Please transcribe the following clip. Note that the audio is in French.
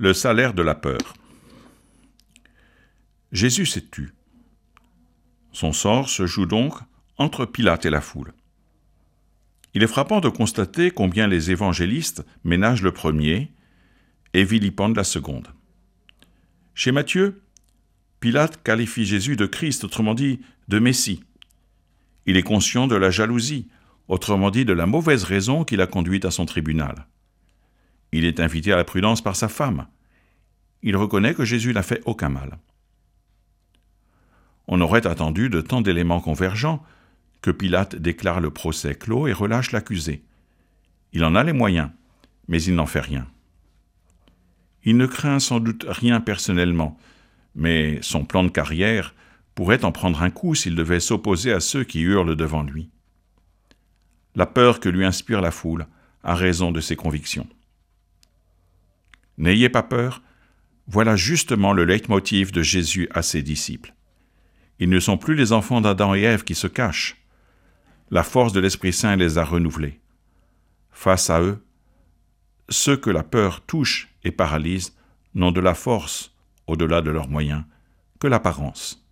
Le salaire de la peur. Jésus s'est tu. Son sort se joue donc entre Pilate et la foule. Il est frappant de constater combien les évangélistes ménagent le premier et vilipendent la seconde. Chez Matthieu, Pilate qualifie Jésus de Christ, autrement dit de Messie. Il est conscient de la jalousie, autrement dit de la mauvaise raison qui l'a conduit à son tribunal. Il est invité à la prudence par sa femme. Il reconnaît que Jésus n'a fait aucun mal. On aurait attendu de tant d'éléments convergents que Pilate déclare le procès clos et relâche l'accusé. Il en a les moyens, mais il n'en fait rien. Il ne craint sans doute rien personnellement, mais son plan de carrière pourrait en prendre un coup s'il devait s'opposer à ceux qui hurlent devant lui. La peur que lui inspire la foule a raison de ses convictions. N'ayez pas peur, voilà justement le leitmotiv de Jésus à ses disciples. Ils ne sont plus les enfants d'Adam et Ève qui se cachent. La force de l'Esprit Saint les a renouvelés. Face à eux, ceux que la peur touche et paralyse n'ont de la force, au-delà de leurs moyens, que l'apparence.